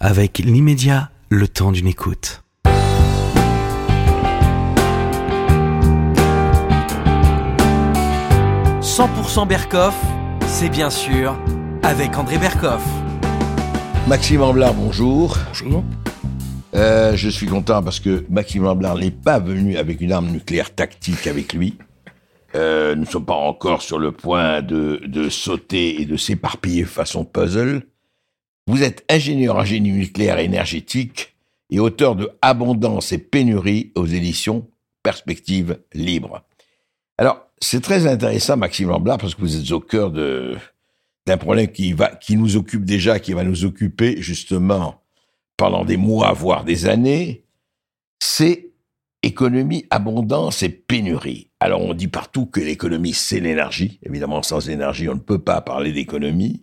avec l'immédiat, le temps d'une écoute. « 100% Berkoff, c'est bien sûr avec André Berkoff. Maxime Amblard, bonjour. Bonjour. Euh, je suis content parce que Maxime Amblard n'est pas venu avec une arme nucléaire tactique avec lui. Euh, nous ne sommes pas encore sur le point de, de sauter et de s'éparpiller façon puzzle. Vous êtes ingénieur en génie nucléaire énergétique et auteur de Abondance et pénurie aux éditions Perspective Libre. Alors, c'est très intéressant, Maxime Amblard, parce que vous êtes au cœur de, d'un problème qui va, qui nous occupe déjà, qui va nous occuper justement pendant des mois, voire des années. C'est économie, abondance et pénurie. Alors on dit partout que l'économie, c'est l'énergie. Évidemment, sans énergie, on ne peut pas parler d'économie.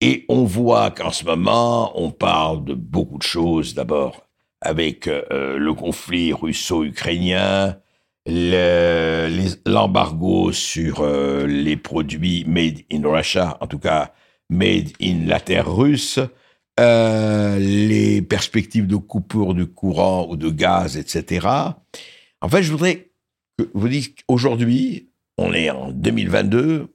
Et on voit qu'en ce moment, on parle de beaucoup de choses. D'abord, avec euh, le conflit russo-ukrainien, l'embargo sur euh, les produits made in Russia, en tout cas made in la terre russe, euh, les perspectives de coupure de courant ou de gaz, etc. En fait, je voudrais que vous dites qu'aujourd'hui, on est en 2022,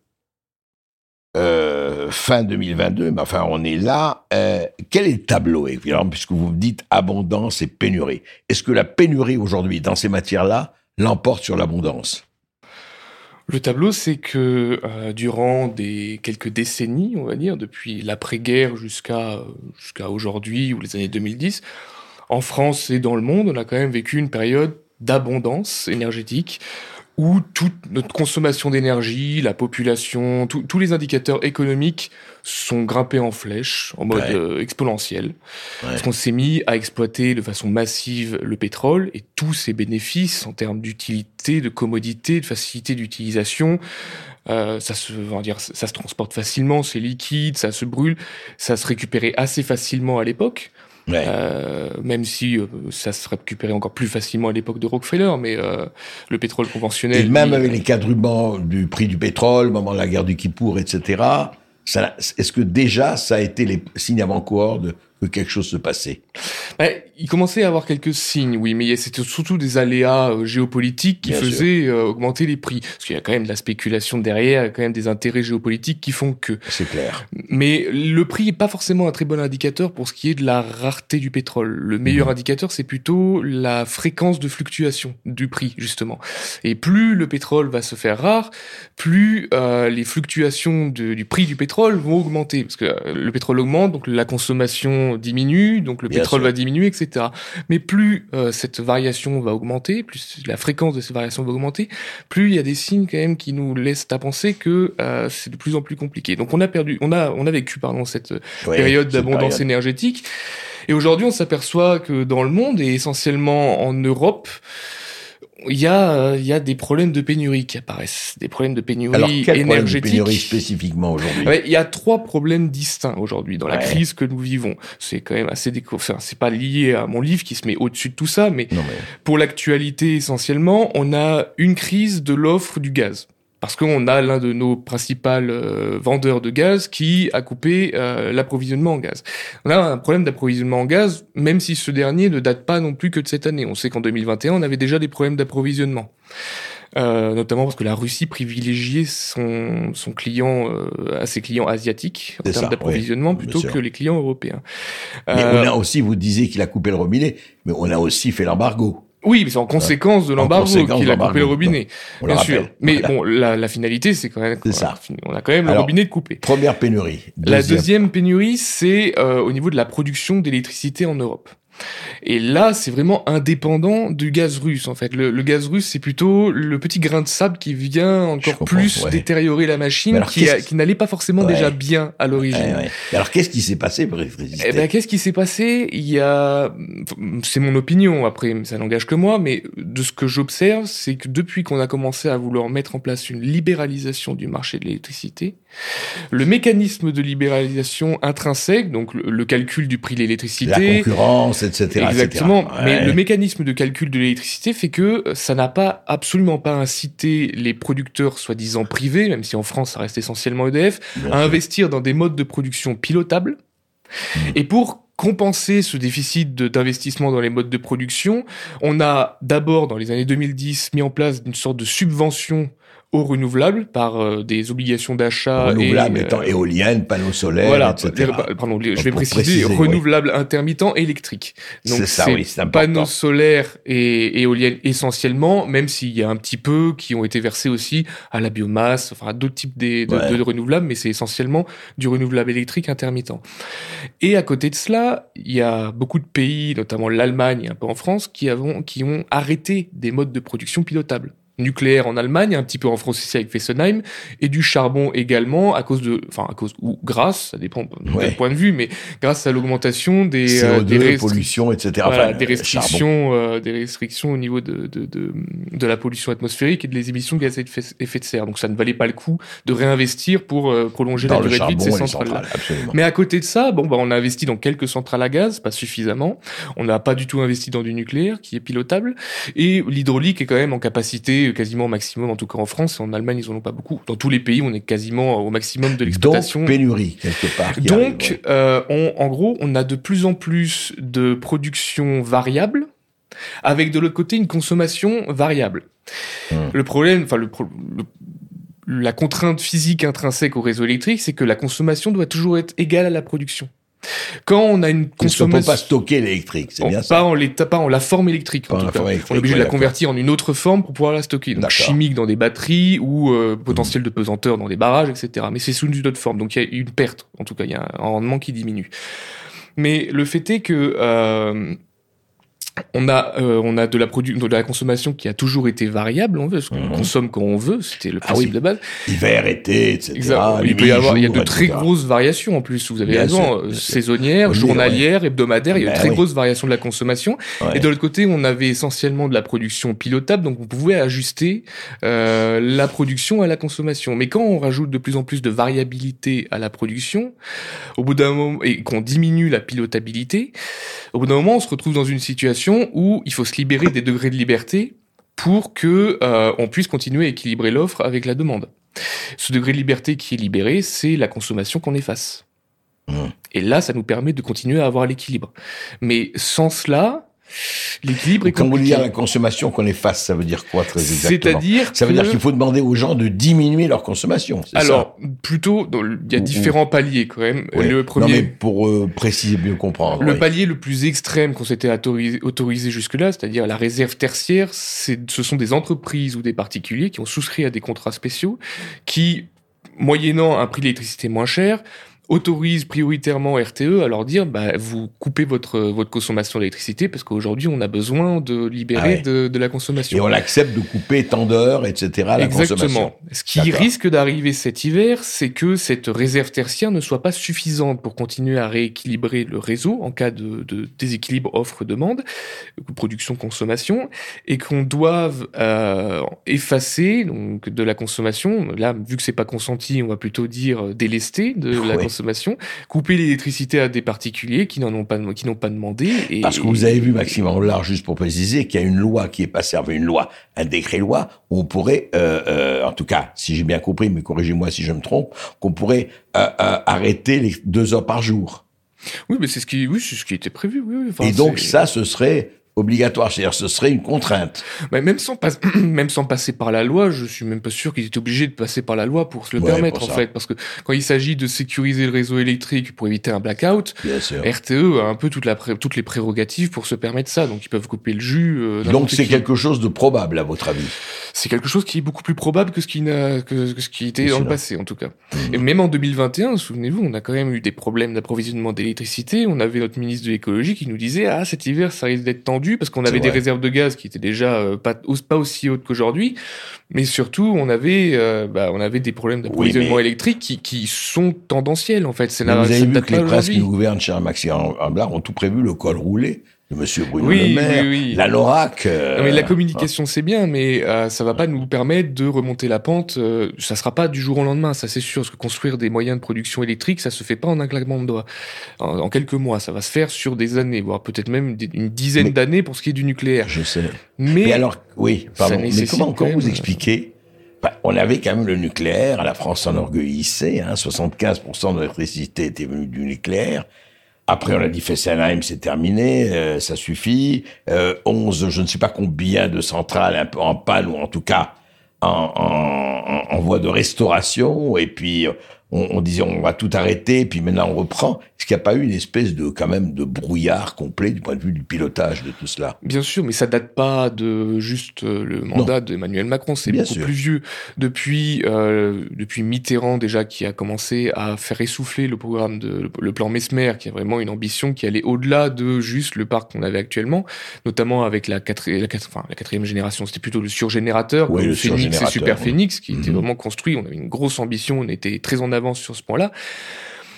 euh, fin 2022, mais enfin, on est là. Euh, quel est le tableau, évidemment, puisque vous me dites abondance et pénurie Est-ce que la pénurie aujourd'hui, dans ces matières-là, l'emporte sur l'abondance? Le tableau, c'est que euh, durant des quelques décennies, on va dire, depuis l'après-guerre jusqu'à jusqu'à aujourd'hui ou les années 2010, en France et dans le monde, on a quand même vécu une période d'abondance énergétique où toute notre consommation d'énergie, la population, tous les indicateurs économiques sont grimpés en flèche, en mode euh, exponentiel. Ouais. Parce qu'on s'est mis à exploiter de façon massive le pétrole et tous ses bénéfices en termes d'utilité, de commodité, de facilité d'utilisation. Euh, ça se, on va dire, ça se transporte facilement, c'est liquide, ça se brûle, ça se récupérait assez facilement à l'époque. Ouais. Euh, même si euh, ça se récupérait encore plus facilement à l'époque de Rockefeller, mais euh, le pétrole conventionnel. Et même avec les quadruplements du prix du pétrole, au moment de la guerre du Kippour, etc., est-ce que déjà ça a été les signes avant-coureurs de que quelque chose se passait bah, Il commençait à avoir quelques signes, oui, mais c'était surtout des aléas euh, géopolitiques qui Bien faisaient euh, augmenter les prix. Parce qu'il y a quand même de la spéculation derrière, il y a quand même des intérêts géopolitiques qui font que. C'est clair. Mais le prix est pas forcément un très bon indicateur pour ce qui est de la rareté du pétrole. Le meilleur mmh. indicateur, c'est plutôt la fréquence de fluctuation du prix, justement. Et plus le pétrole va se faire rare, plus euh, les fluctuations de, du prix du pétrole vont augmenter. Parce que le pétrole augmente, donc la consommation diminue, donc le Bien pétrole sûr. va diminuer, etc. Mais plus euh, cette variation va augmenter, plus la fréquence de ces variations va augmenter, plus il y a des signes quand même qui nous laissent à penser que euh, c'est de plus en plus compliqué. Donc on a perdu, on a, on a vécu pardon cette période d'abondance énergétique. Et aujourd'hui, on s'aperçoit que dans le monde et essentiellement en Europe, il y a, euh, il y a des problèmes de pénurie qui apparaissent, des problèmes de pénurie Alors, quel problème de énergétique. pénurie spécifiquement aujourd'hui il y a trois problèmes distincts aujourd'hui dans la crise que nous vivons. C'est quand même assez déco... enfin, c'est pas lié à mon livre qui se met au-dessus de tout ça, mais Non, mais pour l'actualité essentiellement, on a une crise de l'offre du gaz. Parce qu'on a l'un de nos principaux euh, vendeurs de gaz qui a coupé euh, l'approvisionnement en gaz. On a un problème d'approvisionnement en gaz, même si ce dernier ne date pas non plus que de cette année. On sait qu'en 2021, on avait déjà des problèmes d'approvisionnement. Euh, notamment parce que la Russie privilégiait son, son client euh, à ses clients asiatiques en termes d'approvisionnement oui, plutôt que les clients européens. Mais Euh, on a aussi, vous disiez qu'il a coupé le robinet, mais on a aussi fait l'embargo. Oui, mais c'est en conséquence de l'embargo qu'il a coupé le robinet, On bien sûr. Mais Voilà. bon, la, la finalité, c'est quand même C'est ça. on a quand même le robinet de coupé. Première pénurie. La deuxième pénurie, c'est euh, au niveau de la production d'électricité en Europe. Et là, c'est vraiment indépendant du gaz russe, en fait. Le, le gaz russe, c'est plutôt le petit grain de sable qui vient encore plus ouais. détériorer la machine, alors, qui, qui n'allait pas forcément Ouais. déjà bien à l'origine. Ouais, Alors, qu'est-ce qui s'est passé pour résister Eh ben, qu'est-ce qui s'est passé? Il y a, c'est mon opinion après, ça n'engage que moi, mais de ce que j'observe, c'est que depuis qu'on a commencé à vouloir mettre en place une libéralisation du marché de l'électricité, le mécanisme de libéralisation intrinsèque, donc le, le calcul du prix de La l'électricité, concurrence, etc. Exactement. etc. Mais le mécanisme de calcul de l'électricité fait que ça n'a pas absolument pas incité les producteurs soi-disant privés, même si en France ça reste essentiellement EDF, Bien à sûr. investir dans des modes de production pilotables. Mm. Et pour compenser ce déficit d'investissement dans les modes de production, on a d'abord, dans les années 2010, mis en place une sorte de subvention aux renouvelables par euh, des obligations d'achat. Renouvelables étant euh, éoliennes, panneaux solaires, voilà, etc. Pardon, je vais préciser, renouvelables intermittents électriques. Donc c'est oui, panneaux solaires et éoliennes essentiellement, même s'il y a un petit peu qui ont été versés aussi à la biomasse, enfin à d'autres types de, de, renouvelables, mais c'est essentiellement du renouvelable électrique intermittent. Et à côté de cela, il y a beaucoup de pays, notamment l'Allemagne et un peu en France, qui, avons, qui ont arrêté des modes de production pilotables nucléaire en Allemagne, un petit peu en France ici avec Fessenheim, et du charbon également à cause de, enfin à cause ou grâce, ça dépend de quel point de vue, mais grâce à l'augmentation des CO2, euh, des pollution, etc. Voilà, des restrictions, euh, des restrictions au niveau de, de, de, de, la pollution atmosphérique et de les émissions de gaz à effet de serre. Donc ça ne valait pas le coup de réinvestir pour euh, prolonger la durée de vie de ces centrales. mais à côté de ça, bon bah on a investi dans quelques centrales à gaz, pas suffisamment. On n'a pas du tout investi dans du nucléaire qui est pilotable, et l'hydraulique est quand même en capacité quasiment au maximum, en tout cas en France. En Allemagne, ils en ont pas beaucoup. Dans tous les pays, on est quasiment au maximum de l'exploitation. Donc, pénurie, quelque part. Donc, euh, on, en gros, on a de plus en plus de production variable, avec de l'autre côté une consommation variable. Hmm. Le problème, enfin, le, la contrainte physique intrinsèque au réseau électrique, c'est que la consommation doit toujours être égale à la production. Quand on a une consommation, on peut pas stocker l'électrique, c'est bien ça. Pas en pas en la forme électrique. En tout cas. on est obligé de la convertir en une autre forme pour pouvoir la stocker. Donc chimique dans des batteries ou euh, potentiel de pesanteur dans des barrages, etc. Mais c'est sous une autre forme. Donc il y a une perte. En tout cas, il y a un rendement qui diminue. Mais le fait est que euh, on a, euh, on a de la, de la consommation qui a toujours été variable, on veut, parce qu'on mhm. consomme quand on veut, c'était le ah principe de base. Hiver, été, etc. Il peut y avoir, il y a de très grosses variations en plus, vous avez raison, euh, saisonnières, journalières, hebdomadaires, il y a de ben très grosses variations de la consommation. Et de l'autre côté, on avait essentiellement de la production pilotable, donc on pouvait ajuster euh, la production à la consommation. Mais quand on rajoute de plus en plus de variabilité à la production, au bout d'un moment, et qu'on diminue la pilotabilité, au bout d'un moment, on se retrouve dans une situation où il faut se libérer des degrés de liberté pour que euh, on puisse continuer à équilibrer l'offre avec la demande. Ce degré de liberté qui est libéré, c'est la consommation qu'on efface. Mmh. Et là, ça nous permet de continuer à avoir l'équilibre. Mais sans cela, L'équilibre est Quand vous dites la consommation qu'on efface, ça veut dire quoi très exactement? C'est-à-dire Ça veut dire qu'il faut demander aux gens de diminuer leur consommation. Alors, plutôt, il y a différents paliers quand même. Le premier, non, mais pour euh, préciser, mieux comprendre. Le palier le plus extrême qu'on s'était autorisé, autorisé jusque-là, c'est-à-dire la réserve tertiaire, ce sont des entreprises ou des particuliers qui ont souscrit à des contrats spéciaux, qui, moyennant un prix d'électricité moins cher, autorise prioritairement RTE à leur dire bah, vous coupez votre, votre consommation d'électricité parce qu'aujourd'hui on a besoin de libérer ah de, de, la consommation. Et on accepte de couper tant d'heures, etc. La Exactement. Ce qui risque d'arriver cet hiver, c'est que cette réserve tertiaire ne soit pas suffisante pour continuer à rééquilibrer le réseau en cas de, de déséquilibre offre-demande, production-consommation, et qu'on doive euh, effacer donc de la consommation. Là, vu que c'est pas consenti, on va plutôt dire délester de la consommation consommation, couper l'électricité à des particuliers qui n'en ont pas, qui n'ont pas demandé. Et, Parce que vous avez vu, Maxime Anglard, juste pour préciser, qu'il y a une loi qui est passée, avec une loi, un décret-loi, où on pourrait, euh, euh, en tout cas, si j'ai bien compris, mais corrigez-moi si je me trompe, qu'on pourrait euh, arrêter les deux heures par jour. Oui, mais c'est ce qui, oui, c'est ce qui était prévu. Oui, et donc ça, ce serait obligatoire, c'est-à-dire ce serait une contrainte. Mais même sans même sans passer par la loi, je suis même pas sûr qu'ils étaient obligés de passer par la loi pour se le permettre en fait, parce que quand il s'agit de sécuriser le réseau électrique pour éviter un blackout, RTE a un peu toute la toutes les prérogatives pour se permettre ça, donc ils peuvent couper le jus. Euh, donc c'est quelque chose de probable à votre avis? C'est quelque chose qui est beaucoup plus probable que ce qui n'a que, ce qui était dans le passé en tout cas. Mmh. Et même en 2021, souvenez-vous, on a quand même eu des problèmes d'approvisionnement d'électricité. On avait notre ministre de l'écologie qui nous disait ah cet hiver ça risque d'être tendu parce qu'on avait des réserves de gaz qui étaient déjà euh, pas, pas aussi hautes qu'aujourd'hui, mais surtout on avait, euh, bah, on avait des problèmes d'approvisionnement électrique qui, qui sont tendanciels en fait. C'est vous avez vu que les presses qui gouvernent, cher Maxime Amblard, ont tout prévu le col roulé Monsieur Bruno oui, Le Maire, oui, la LORAC. mais la euh, communication c'est bien, mais euh, ça va pas nous permettre de remonter la pente. Euh, ça sera pas du jour au lendemain, ça c'est sûr. Parce que construire des moyens de production électrique, ça se fait pas en un claquement de doigts. En, quelques mois, ça va se faire sur des années, voire peut-être même une dizaine d'années pour ce qui est du nucléaire. Je sais. Mais, alors, oui, pardon. Mais comment, comment vous expliquez? Bah, on avait quand même le nucléaire, la France s'enorgueillissait, hein, 75% de l'électricité était venue du nucléaire. Après, on a dit Fessenheim, c'est terminé, euh, ça suffit. Euh, 11, je ne sais pas combien de centrales un peu en panne ou en tout cas en, en, en voie de restauration. Et puis, on, on, disait on va tout arrêter, puis maintenant on reprend. Est-ce qu'il n'y a pas eu une espèce de quand même de brouillard complet du point de vue du pilotage de tout cela Bien sûr, mais ça date pas de juste euh, le mandat d'Emmanuel Macron, c'est beaucoup sûr. plus vieux. Depuis euh, depuis Mitterrand déjà qui a commencé à faire essouffler le programme de le plan Mesmer, qui a vraiment une ambition qui allait au-delà de juste le parc qu'on avait actuellement, notamment avec la, quatrième, la, enfin, la quatrième génération, c'était plutôt le surgénérateur, oui, le Phoenix et Super. Phoenix, qui Mhm. était vraiment construit. On avait une grosse ambition, on était très en avance sur ce point-là.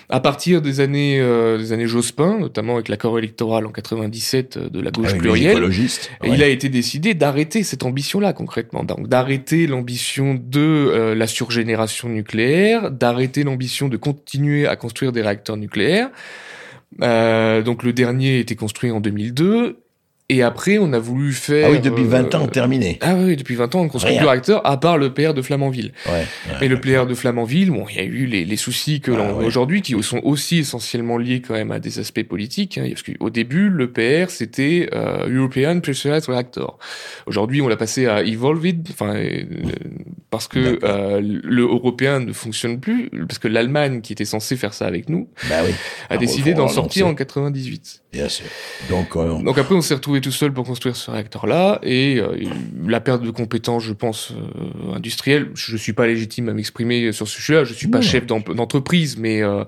À partir des années, euh, des années Jospin, notamment avec l'accord électoral en 97 euh, de la gauche les plurielle, ouais. il a été décidé d'arrêter cette ambition-là concrètement, donc d'arrêter l'ambition de euh, la surgénération nucléaire, d'arrêter l'ambition de continuer à construire des réacteurs nucléaires. Euh, donc le dernier a été construit en 2002. Et après, on a voulu faire. Ah oui, depuis 20 ans, euh, terminé. Ah oui, depuis 20 ans, on construit Rien. plus de réacteurs, à part le PR de Flamanville. Ouais, le player de Flamanville, bon, il y a eu les, les soucis que Ah, l'on ouais. aujourd'hui, qui sont aussi essentiellement liés quand même à des aspects politiques. Hein, parce qu'au début, le PR, c'était euh, European Pressurized Reactor. Aujourd'hui, on l'a passé à Evolved, enfin, euh, parce que euh, le européen ne fonctionne plus, parce que l'Allemagne, qui était censée faire ça avec nous, Bah oui, a Ah, décidé d'en sortir en 98. bien sûr. Donc, euh, Donc après, on s'est retrouvé tout seul pour construire ce réacteur-là, et euh, la perte de compétences, je pense, euh, industrielles, je suis pas légitime à m'exprimer sur ce sujet-là, je suis pas Non. chef d'entreprise, mais euh,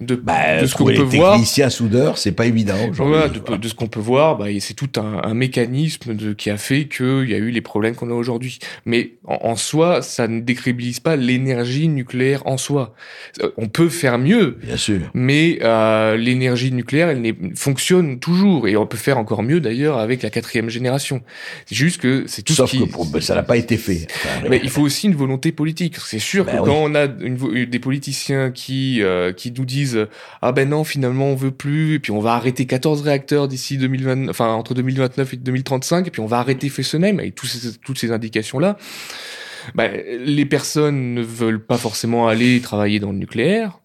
de, bah, de ce qu'on peut voir, techniciens soudeurs, c'est pas évident aujourd'hui. voilà, de, de ce qu'on peut voir, bah, c'est tout un, un mécanisme de, qui a fait qu'il y a eu les problèmes qu'on a aujourd'hui. Mais en, en soi, ça ne décrédibilise pas l'énergie nucléaire en soi. Euh, On peut faire mieux, Bien sûr. mais euh, l'énergie nucléaire, elle fonctionne toujours, et on peut faire encore mieux d'ailleurs avec la quatrième génération. C'est juste que c'est tout Sauf ce qui... que pour- bah, ça n'a pas été fait. Enfin, Mais il faut aussi une volonté politique. C'est sûr Ben que oui. quand on a une des politiciens qui euh, qui nous disent ah ben non finalement on veut plus et puis on va arrêter 14 réacteurs d'ici 2020 enfin entre 2029 et 2035 et puis on va arrêter Fessenheim et toutes ces indications là. Ben, les personnes ne veulent pas forcément aller travailler dans le nucléaire.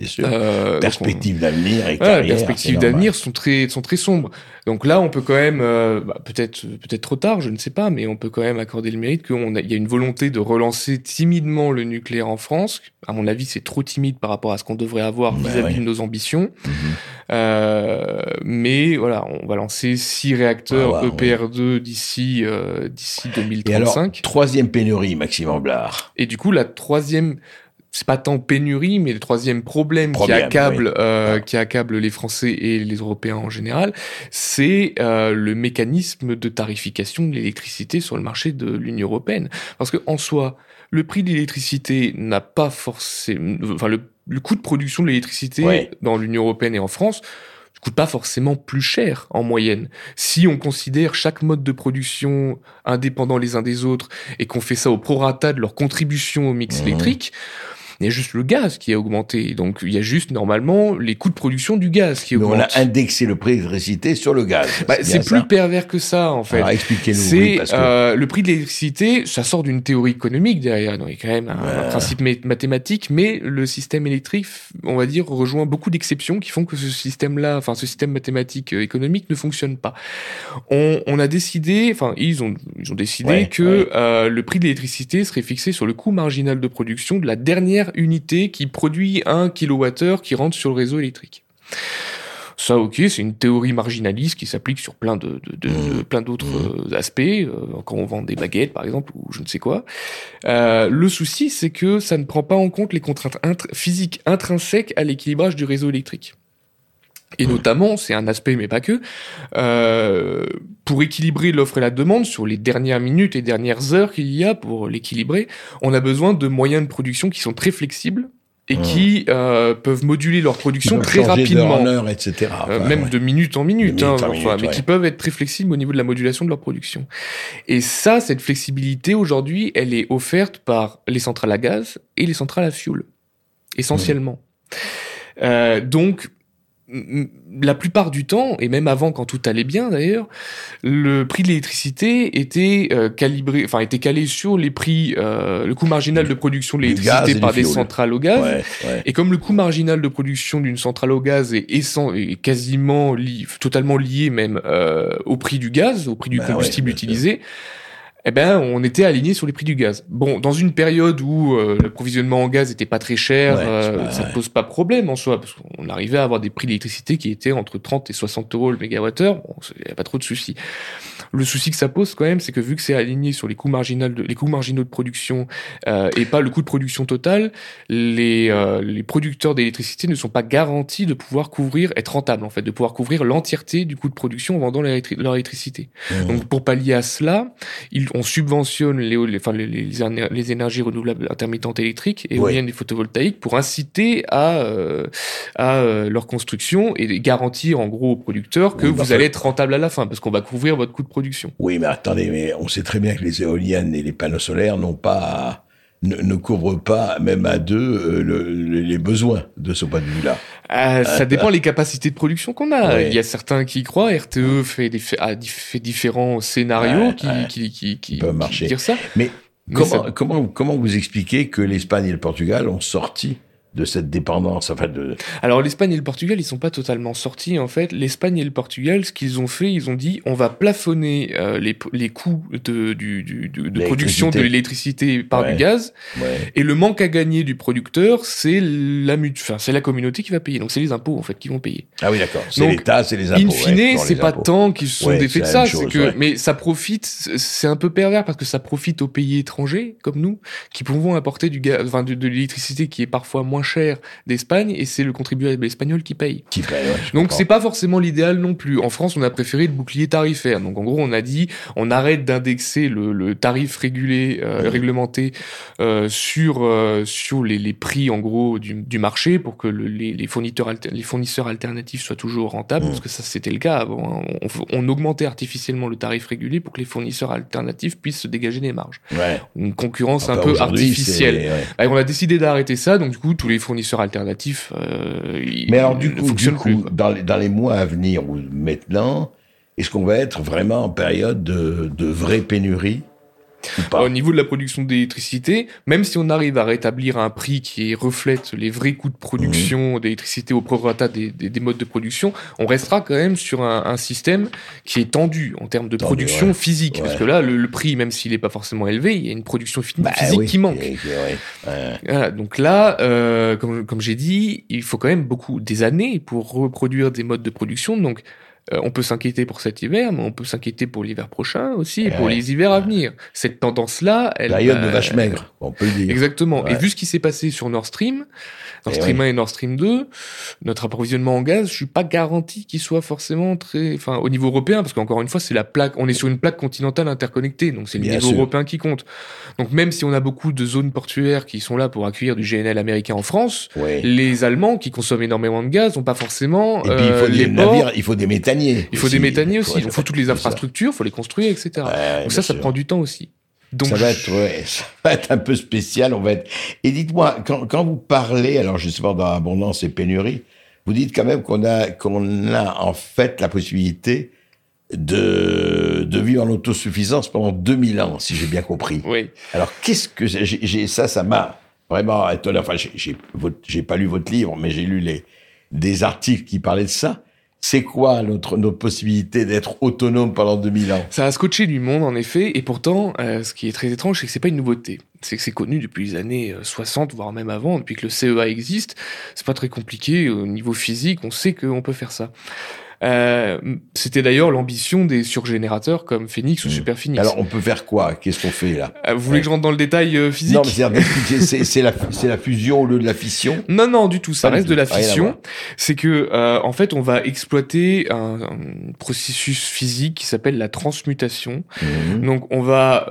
Bien sûr. Euh, Perspectives d'avenir et Ouais, carrière. les perspectives d'avenir sont très sont très sombres. Donc là, on peut quand même, euh, bah, peut-être peut-être trop tard, je ne sais pas, mais on peut quand même accorder le mérite qu'il y a une volonté de relancer timidement le nucléaire en France. À mon avis, c'est trop timide par rapport à ce qu'on devrait avoir Bah vis-à-vis oui. de nos ambitions. Mhm. Euh, mais voilà, on va lancer six réacteurs Ah ouais, EPR2 d'ici euh, d'ici Et alors, 2035. troisième pénurie, Maxime Amblard. Et du coup, la troisième, c'est pas tant pénurie, mais le troisième problème, Problème, qui accable, oui. euh, qui accable les Français et les Européens en général, c'est euh, le mécanisme de tarification de l'électricité sur le marché de l'Union européenne. Parce que en soi, le prix de l'électricité n'a pas forcément, enfin le, le coût de production de l'électricité dans l'Union européenne et en France ne coûte pas forcément plus cher en moyenne. Si on considère chaque mode de production indépendant les uns des autres et qu'on fait ça au prorata de leur contribution au mix Mhm. électrique, il y a juste le gaz qui a augmenté. Donc il y a juste normalement les coûts de production du gaz qui Mais on a indexé le prix de l'électricité sur le gaz. Bah, c'est plus pervers que ça en fait. Expliquez-nous, oui, C'est parce que euh, le prix de l'électricité, ça sort d'une théorie économique derrière, donc il y a quand même un, principe mathématique, mais le système électrique, on va dire, rejoint beaucoup d'exceptions qui font que ce système-là, enfin ce système mathématique euh, économique ne fonctionne pas. On, on a décidé, enfin ils ont ils ont décidé Ouais, que ouais. euh, le prix de l'électricité serait fixé sur le coût marginal de production de la dernière unité qui produit un kilowattheure qui rentre sur le réseau électrique. Ça, ok, c'est une théorie marginaliste qui s'applique sur plein de, de, de- Mmh. de- plein d'autres euh, aspects, euh, quand on vend des baguettes par exemple ou je ne sais quoi. Euh, le souci, c'est que ça ne prend pas en compte les contraintes intr- physiques intrinsèques à l'équilibrage du réseau électrique. Et notamment, c'est un aspect, mais pas que, euh, pour équilibrer l'offre et la demande sur les dernières minutes et dernières heures qu'il y a pour l'équilibrer, on a besoin de moyens de production qui sont très flexibles et Mmh. qui euh, peuvent moduler leur production très rapidement. en heure, etc. Euh, même ouais. de minute en minute, hein, minute en enfin, minute, mais ouais. qui peuvent être très flexibles au niveau de la modulation de leur production. Et ça, cette flexibilité aujourd'hui, elle est offerte par les centrales à gaz et les centrales à fioul, essentiellement. Mmh. Euh, donc, la plupart du temps, et même avant quand tout allait bien d'ailleurs, le prix de l'électricité était euh, calibré, enfin était calé sur les prix, euh, le coût marginal de production de l'électricité par des centrales au gaz. Et comme le coût marginal de production d'une centrale au gaz est, est quasiment totalement lié même euh, au prix du gaz, au prix du bah combustible utilisé eh ben, on était aligné sur les prix du gaz. Bon, dans une période où euh, l'approvisionnement en gaz était pas très cher, euh, ça ne pose pas problème en soi, parce qu'on arrivait à avoir des prix d'électricité qui étaient entre 30 et 60 euros le mégawattheure. Bon, il n'y a pas trop de soucis. Le souci que ça pose quand même, c'est que vu que c'est aligné sur les coûts marginaux de, les coûts marginaux de production euh, et pas le coût de production total, les, euh, les producteurs d'électricité ne sont pas garantis de pouvoir couvrir, être rentables en fait, de pouvoir couvrir l'entièreté du coût de production en vendant leur, électricité. Mmh. Donc pour pallier à cela, ils, on subventionne les, les, enfin, les, les, énergies renouvelables intermittentes électriques, éoliennes et photovoltaïques pour inciter à, euh, à euh, leur construction et garantir en gros aux producteurs que vous allez être rentable à la fin parce qu'on va couvrir votre coût de production oui, mais attendez, mais on sait très bien que les éoliennes et les panneaux solaires n'ont pas ne, couvrent pas, même à deux, euh, les besoins de ce point de vue-là. Euh, ça dépend des capacités de production qu'on a. Il y a certains qui croient. RTE fait, des, fait différents scénarios qui, qui, qui, qui, peuvent marcher. Qui ça. Mais, comment, comment, comment vous expliquez que l'Espagne et le Portugal ont sorti de cette dépendance enfin de alors l'Espagne et le Portugal ils sont pas totalement sortis en fait. l'Espagne et le Portugal ce qu'ils ont fait ils ont dit on va plafonner euh, les, les coûts de, du, du, de production de l'électricité par du gaz. Et le manque à gagner du producteur c'est la enfin, c'est la communauté qui va payer. Donc c'est les impôts en fait qui vont payer. Ah oui d'accord. C'est l'État c'est les impôts in fine c'est pas tant qu'ils sont des faits de ça c'est que mais ça profite c'est un peu pervers parce que ça profite aux pays étrangers comme nous qui pouvons apporter du gaz enfin de, de l'électricité qui est parfois moins cher d'Espagne et c'est le contribuable espagnol qui paye. Qui paye donc c'est pas forcément l'idéal non plus. En France, on a préféré le bouclier tarifaire. Donc en gros, on a dit on arrête d'indexer le, tarif régulé, euh, réglementé euh, sur euh, sur les, les, prix en gros du, marché pour que les, les, fournisseurs les fournisseurs alternatifs soient toujours rentables parce que ça c'était le cas avant. Hein. On, augmentait artificiellement le tarif régulé pour que les fournisseurs alternatifs puissent se dégager des marges. Une concurrence un peu artificielle. on a décidé d'arrêter ça, donc du coup tous les fournisseurs alternatifs. Euh, Mais alors du coup, dans, les, dans, les, mois à venir ou maintenant, est-ce qu'on va être vraiment en période de, de vraie pénurie au niveau de la production d'électricité, même si on arrive à rétablir un prix qui reflète les vrais coûts de production mmh. d'électricité au prorata des, des, modes de production, on restera quand même sur un, un système qui est tendu en termes de production physique. Parce que là, le, prix, même s'il n'est pas forcément élevé, il y a une production bah physique qui manque. Voilà, donc là, euh, comme, comme j'ai dit, il faut quand même beaucoup des années pour reproduire des modes de production. Donc euh, on peut s'inquiéter pour cet hiver, mais on peut s'inquiéter pour l'hiver prochain aussi et pour les hivers à venir. Cette tendance-là, elle... Période de vache maigre, on peut le dire. Exactement. Et vu ce qui s'est passé sur Nord Stream, Nord Stream 1 et Nord Stream 2, notre approvisionnement en gaz, je suis pas garanti qu'il soit forcément très... Enfin, au niveau européen, parce qu'encore une fois, c'est la plaque... On est sur une plaque continentale interconnectée, donc c'est le niveau européen qui compte. Donc même si on a beaucoup de zones portuaires qui sont là pour accueillir du GNL américain en France, les Allemands, qui consomment énormément de gaz, n'ont pas forcément... Et puis il faut euh, des navires, il faut des il faut des méthaniers aussi. Il faut toutes les infrastructures, il faut les construire, etc. Donc ça, ça prend du temps aussi. Donc ça va être, ouais, ça va être un peu spécial. On va être. Et dites-moi, quand, quand vous parlez, alors je sais pas dans abondance et pénurie, vous dites quand même qu'on a qu'on a en fait la possibilité de de vivre en autosuffisance pendant 2000 ans, si j'ai bien compris. Oui. Alors qu'est-ce que j'ai ça, ça m'a vraiment étonné. Enfin, j'ai pas lu votre livre, mais j'ai lu les des articles qui parlaient de ça c'est quoi notre, notre possibilité d'être autonome pendant 2000 ans? Ça a scotché du monde, en effet, et pourtant, euh, ce qui est très étrange, c'est que c'est pas une nouveauté. C'est que c'est connu depuis les années 60, euh, voire même avant, depuis que le CEA existe. C'est pas très compliqué au niveau physique, on sait qu'on peut faire ça. Euh, c'était d'ailleurs l'ambition des surgénérateurs comme Phoenix ou mmh. Super Phoenix. Alors on peut faire quoi? Qu'est-ce qu'on fait là? Euh, Vous voulez que je rentre dans le détail euh, physique? Non, mais c'est la, la fusion au lieu de la fission Non, non, du tout. Ça reste de la fission. C'est que en fait, on va exploiter un, processus physique qui s'appelle la transmutation. Mmh. Donc on va,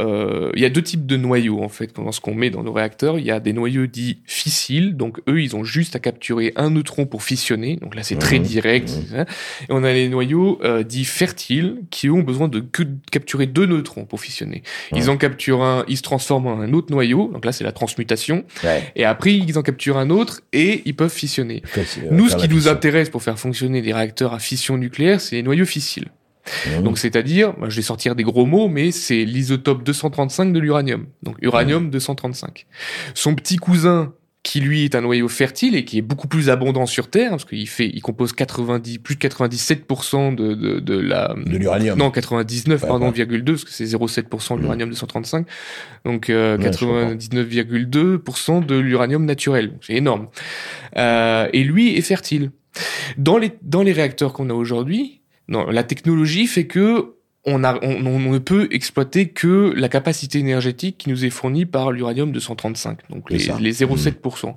il y a deux types de noyaux en fait dans ce qu'on met dans nos réacteurs. Il y a des noyaux dits fissiles. Donc eux, ils ont juste à capturer un neutron pour fissionner. Donc là, c'est très mmh. direct. Et on a les noyaux euh, dits fertiles qui ont besoin de, capturer deux neutrons pour fissionner. Ils en capturent un, ils se transforment en un autre noyau, donc là c'est la transmutation, Ouais. et après ils en capturent un autre et ils peuvent fissionner. Fait, euh, Nous, ce qui nous intéresse pour faire fonctionner des réacteurs à fission nucléaire, c'est les noyaux fissiles. Mmh. Donc, c'est-à-dire, je vais sortir des gros mots, mais c'est l'isotope 235 de l'uranium. Donc, uranium 235. Son petit cousin, qui lui est un noyau fertile et qui est beaucoup plus abondant sur Terre, parce qu'il fait, il compose 90, plus de 97% de, de, de la, de l'uranium. non, 99, Ouais, pardon, ouais. virgule 2, parce que c'est 0,7% de Mm. l'uranium 235. Donc, euh, Ouais, je comprends. 99,2% de l'uranium naturel. C'est énorme. Euh, et lui est fertile. Dans les, dans les réacteurs qu'on a aujourd'hui, non, la technologie fait que on, a, on, on ne peut exploiter que la capacité énergétique qui nous est fournie par l'uranium 235, donc les, ça. les 0,7%.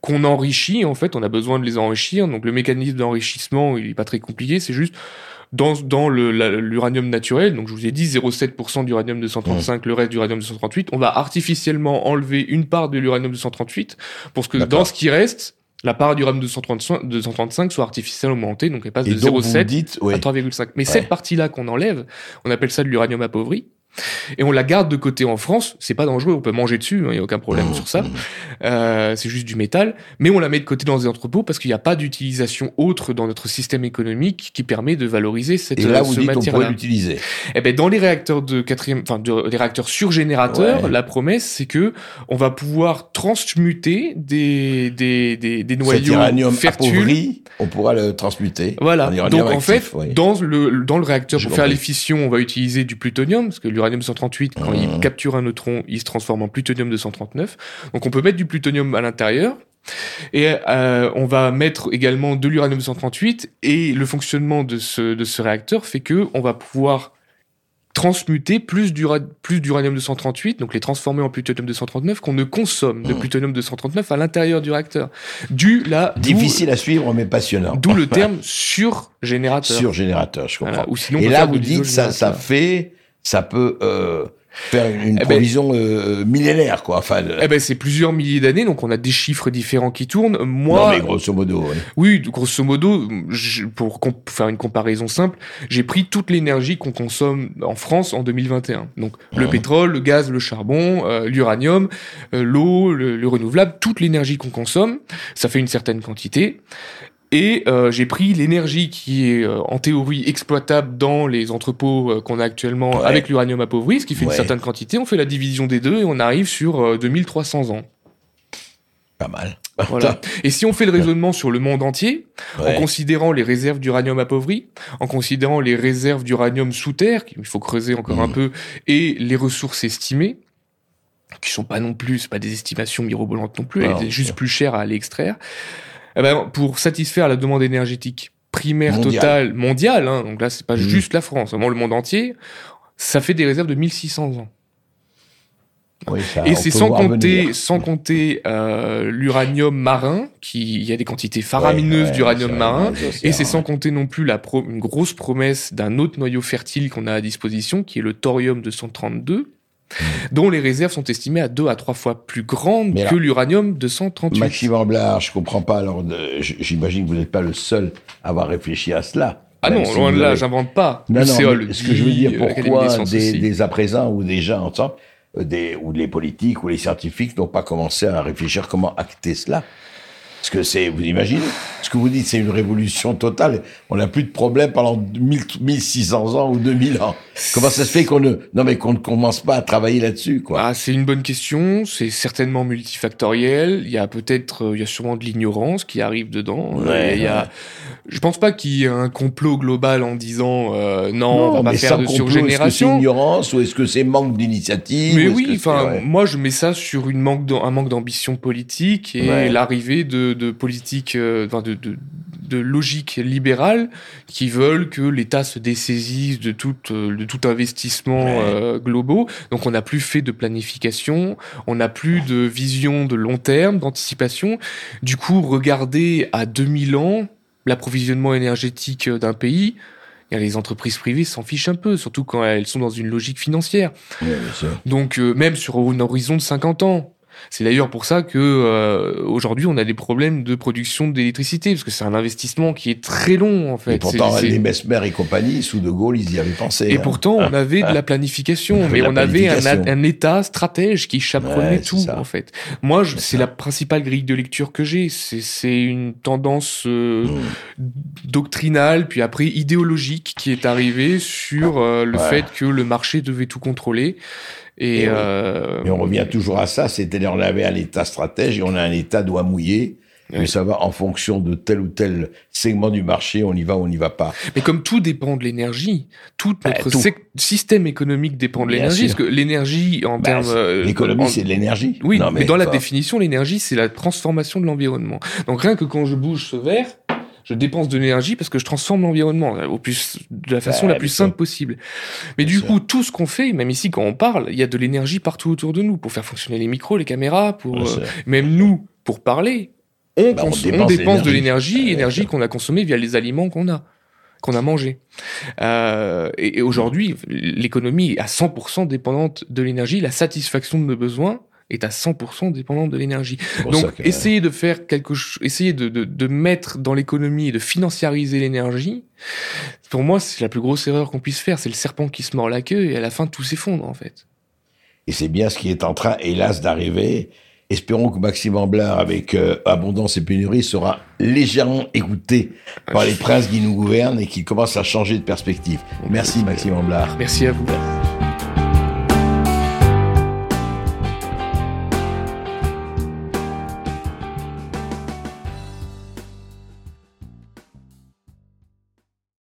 Qu'on enrichit, en fait, on a besoin de les enrichir. Donc le mécanisme d'enrichissement, il est pas très compliqué, c'est juste dans, dans l'uranium naturel, donc je vous ai dit 0,7% d'uranium 235, le reste d'uranium 238, on va artificiellement enlever une part de l'uranium 238 pour que dans ce qui reste, la part d'uranium 235, 235 soit artificiellement augmentée, donc elle passe Et de donc, vous 0,7 dites, à oui, 3,5. Mais Ouais. cette partie-là qu'on enlève, on appelle ça de l'uranium appauvri. Et on la garde de côté en France. C'est pas dangereux, on peut manger dessus, il n'y a aucun problème Mmh. sur ça. Euh, c'est juste du métal. Mais on la met de côté dans des entrepôts parce qu'il n'y a pas d'utilisation autre dans notre système économique qui permet de valoriser cette, et là, euh, vous dites, on matière-là. pourrait l'utiliser. Eh ben, dans les réacteurs de quatrième, enfin, les réacteurs surgénérateurs, Ouais. la promesse, c'est que on va pouvoir transmuter des, des, des, des noyaux fertiles. on pourra le transmuter. Voilà. Donc, en fait, dans le, dans le réacteur, pour faire les fissions, on va utiliser du plutonium, parce que l'uranium 138, quand il Mhm. capture un neutron, il se transforme en plutonium 239. Donc, on peut mettre du plutonium à l'intérieur. Et euh, on va mettre également de l'uranium 238 et le fonctionnement de ce, de ce réacteur fait que on va pouvoir transmuter plus d'ura- plus d'uranium 238, donc les transformer en plutonium 239 qu'on ne consomme de Mhm. plutonium 239 à l'intérieur du réacteur. Dû là, Difficile à suivre, mais passionnant. D'où le terme surgénérateur. Sur générateur, je comprends. Voilà, ou sinon, on et là, vous dites, ça, ça fait, ça peut euh, faire une, Eh ben- provision euh, millénaire, quoi. Enfin, de- Eh ben, c'est plusieurs milliers d'années, donc on a des chiffres différents qui tournent. non, Moi, mais grosso modo, ouais. oui, grosso modo, pour faire une comparaison simple, j'ai pris toute l'énergie qu'on consomme en France en 2021. Donc le pétrole, le gaz, le charbon, euh, l'uranium, euh, l'eau, le, le renouvelable, toute l'énergie qu'on consomme, ça fait une certaine quantité. Et euh, j'ai pris l'énergie qui est euh, en théorie exploitable dans les entrepôts euh, qu'on a actuellement Ouais. avec l'uranium appauvri, ce qui fait Ouais. une certaine quantité. On fait la division des deux et on arrive sur euh, 2300 ans. pas mal. Voilà. Et si on fait le raisonnement sur le monde entier, Ouais. en considérant les réserves d'uranium appauvri, en considérant les réserves d'uranium sous terre, qu'il faut creuser encore un Mhm. peu, et les ressources estimées, qui sont pas non plus, c'est pas des estimations mirobolantes non plus, elles est juste sûr. plus cher à aller extraire, eh ben, pour satisfaire la demande énergétique primaire Mondiale. totale mondiale, hein, donc là c'est pas Mhm. juste la France, vraiment le monde entier, ça fait des réserves de 1600 ans. Oui, ça, Et c'est sans compter, venir. sans compter euh, l'uranium marin, qui il y a des quantités faramineuses Ouais, ouais, d'uranium marin, et c'est sans compter non plus la pro- une grosse promesse d'un autre noyau fertile qu'on a à disposition, qui est le thorium 232, dont les réserves sont estimées à deux à trois fois plus grandes là- que l'uranium 238. Maxime Amblard, je comprends pas. Alors, j- j'imagine que vous n'êtes pas le seul à avoir réfléchi à cela. Ah non, si loin de là, avez- j'invente pas. Non, non, mais le ce que je veux dire, euh, pourquoi des à présent ou gens ensemble, euh, des, ou les politiques ou les scientifiques n'ont pas commencé à réfléchir comment acter cela? Parce que c'est, vous imaginez Ce que vous dites, c'est une révolution totale. On n'a plus de problème pendant 1000 1600 ans ou 2000 ans. Comment ça se fait qu'on ne, non mais qu'on ne commence pas à travailler là-dessus, quoi? Ah, c'est une bonne question. C'est certainement multifactoriel. Il y a peut-être, euh, il y a sûrement de l'ignorance qui arrive dedans. Ouais, Euh, il y a, ouais. je pense pas qu'il y ait un complot global en disant euh, non, on va pas faire de complot, Est-ce que c'est surgénération. ignorance ou est-ce que c'est manque d'initiative Mais oui, enfin, ouais. moi je mets ça sur une manque un manque d'ambition politique et Ouais. l'arrivée de, de politiques, euh, enfin de, de, de logique libérale qui veulent que l'État se dessaisisse de tout, euh, de tout investissement Ouais. euh, globaux. Donc on n'a plus fait de planification, on n'a plus de vision de long terme, d'anticipation. Du coup, regarder à 2000 ans l'approvisionnement énergétique euh, d'un pays. et les entreprises privées s'en fichent un peu, surtout quand elles sont dans une logique financière. Ouais. Donc euh, même sur un horizon de 50 ans. C'est d'ailleurs pour ça que euh, aujourd'hui on a des problèmes de production d'électricité parce que c'est un investissement qui est très long en fait. Et pourtant les Mesmer et compagnie sous De Gaulle ils y avaient pensé. Et hein. pourtant on avait de la planification, mais on avait un, État stratège qui chaperonnait tout en fait. Moi c'est la principale grille de lecture que j'ai. C'est une tendance euh, mmh. doctrinale puis après idéologique qui est arrivée sur euh, le fait que le marché devait tout contrôler. Et, euh, on revient toujours à ça, c'est-à-dire on avait un État stratège et on a un État doigt mouillé. Mais ça va en fonction de tel ou tel segment du marché, on y va ou on n'y va pas. Mais comme tout dépend de l'énergie, tout bah, notre système économique dépend de l'énergie, parce que l'énergie en bah, termes... Euh, l'économie, c'est de l'énergie. Oui, mais, dans la définition, l'énergie, c'est la transformation de l'environnement. Donc rien que quand je bouge ce verre, je dépense de l'énergie parce que je transforme l'environnement euh, au plus de la façon la plus simple possible. Mais du coup, tout ce qu'on fait, même ici quand on parle, il y a de l'énergie partout autour de nous pour faire fonctionner les micros, les caméras, pour euh, même nous pour parler. On, bah, on, dépense, de l'énergie, énergie qu'on a consommée via les aliments qu'on a qu'on a mangé. Euh, et, et aujourd'hui, l'économie est à 100% dépendante de l'énergie. La satisfaction de nos besoins, est à 100% dépendante de l'énergie. Donc, essayer de faire quelque chose, essayer de, de, de mettre dans l'économie et de financiariser l'énergie, pour moi, c'est la plus grosse erreur qu'on puisse faire. C'est le serpent qui se mord la queue et à la fin, tout s'effondre, en fait. Et c'est bien ce qui est en train, hélas, d'arriver. Espérons que Maxime Amblard, avec euh, Abondance et Pénurie, sera légèrement écouté par les princes qui nous gouvernent et qui commencent à changer de perspective. Merci Maxime Amblard. Merci à vous.